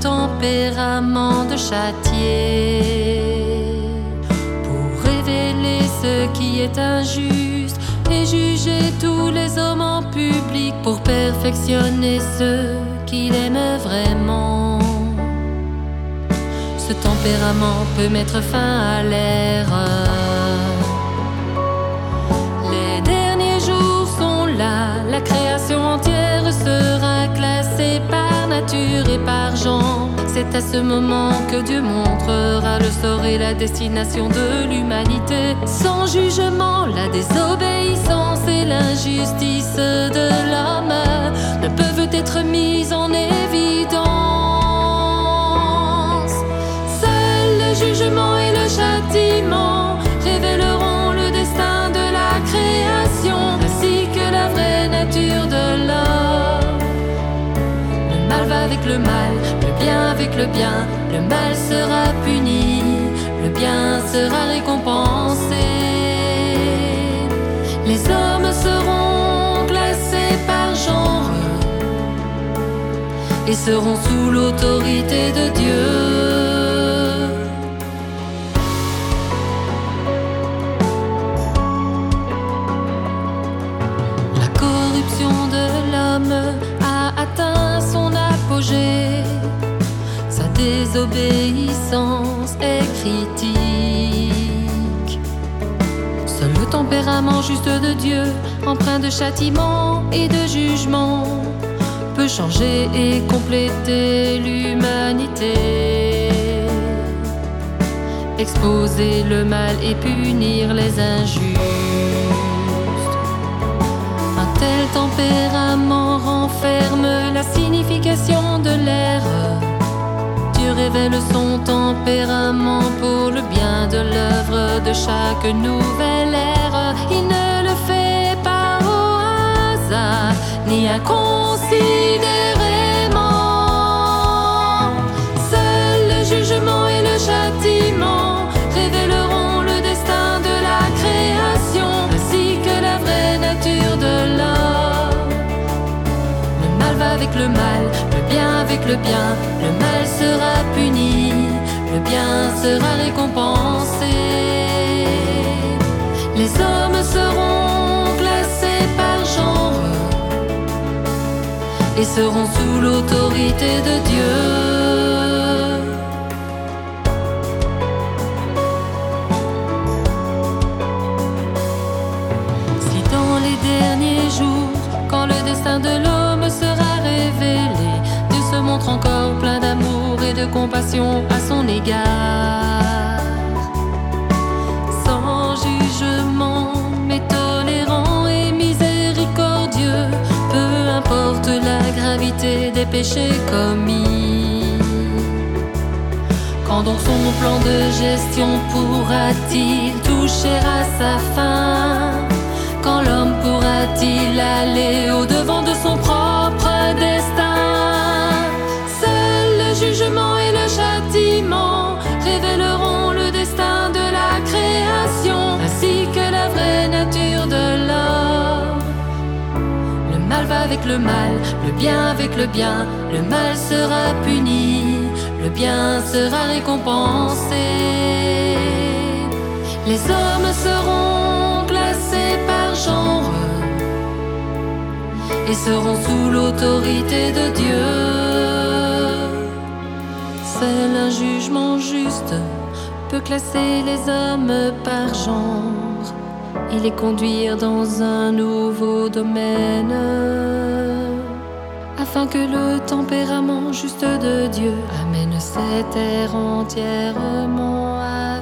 tempérament de châtier pour révéler ce qui est injuste et juger tous les hommes en public pour perfectionner ceux qu'il aime vraiment. Ce tempérament peut mettre fin à l'erreur. C'est à ce moment que Dieu montrera le sort et la destination de l'humanité. Sans jugement, la désobéissance et l'injustice de l'homme ne peuvent être mises en évidence. Seul le jugement et le châtiment révéleront le destin de la création ainsi que la vraie nature de l'homme. Le mal va avec le mal, avec le bien, le mal sera puni, le bien sera récompensé. Les hommes seront classés par genre et seront sous l'autorité de Dieu. Désobéissance est critique. Seul le tempérament juste de Dieu, empreint de châtiment et de jugement, peut changer et compléter l'humanité. Exposer le mal et punir les injustes. Un tel tempérament renferme son tempérament pour le bien de l'œuvre de chaque nouvelle ère. Il ne le fait pas au hasard, ni inconsidérément. Seul le jugement et le châtiment révéleront le destin de la création, ainsi que la vraie nature de l'homme. Le mal va avec le mal, bien avec le bien, le mal sera puni, le bien sera récompensé. Les hommes seront classés par genre et seront sous l'autorité de Dieu. Montre encore plein d'amour et de compassion à son égard. Sans jugement, mais tolérant et miséricordieux, peu importe la gravité des péchés commis. Quand donc son plan de gestion pourra-t-il toucher à sa fin? Quand l'homme pourra-t-il aller au-devant le mal, le bien avec le bien, le mal sera puni, le bien sera récompensé. Les hommes seront classés par genre et seront sous l'autorité de Dieu. Seul un jugement juste peut classer les hommes par genre et les conduire dans un nouveau domaine afin que le tempérament juste de Dieu amène cette terre entièrement à.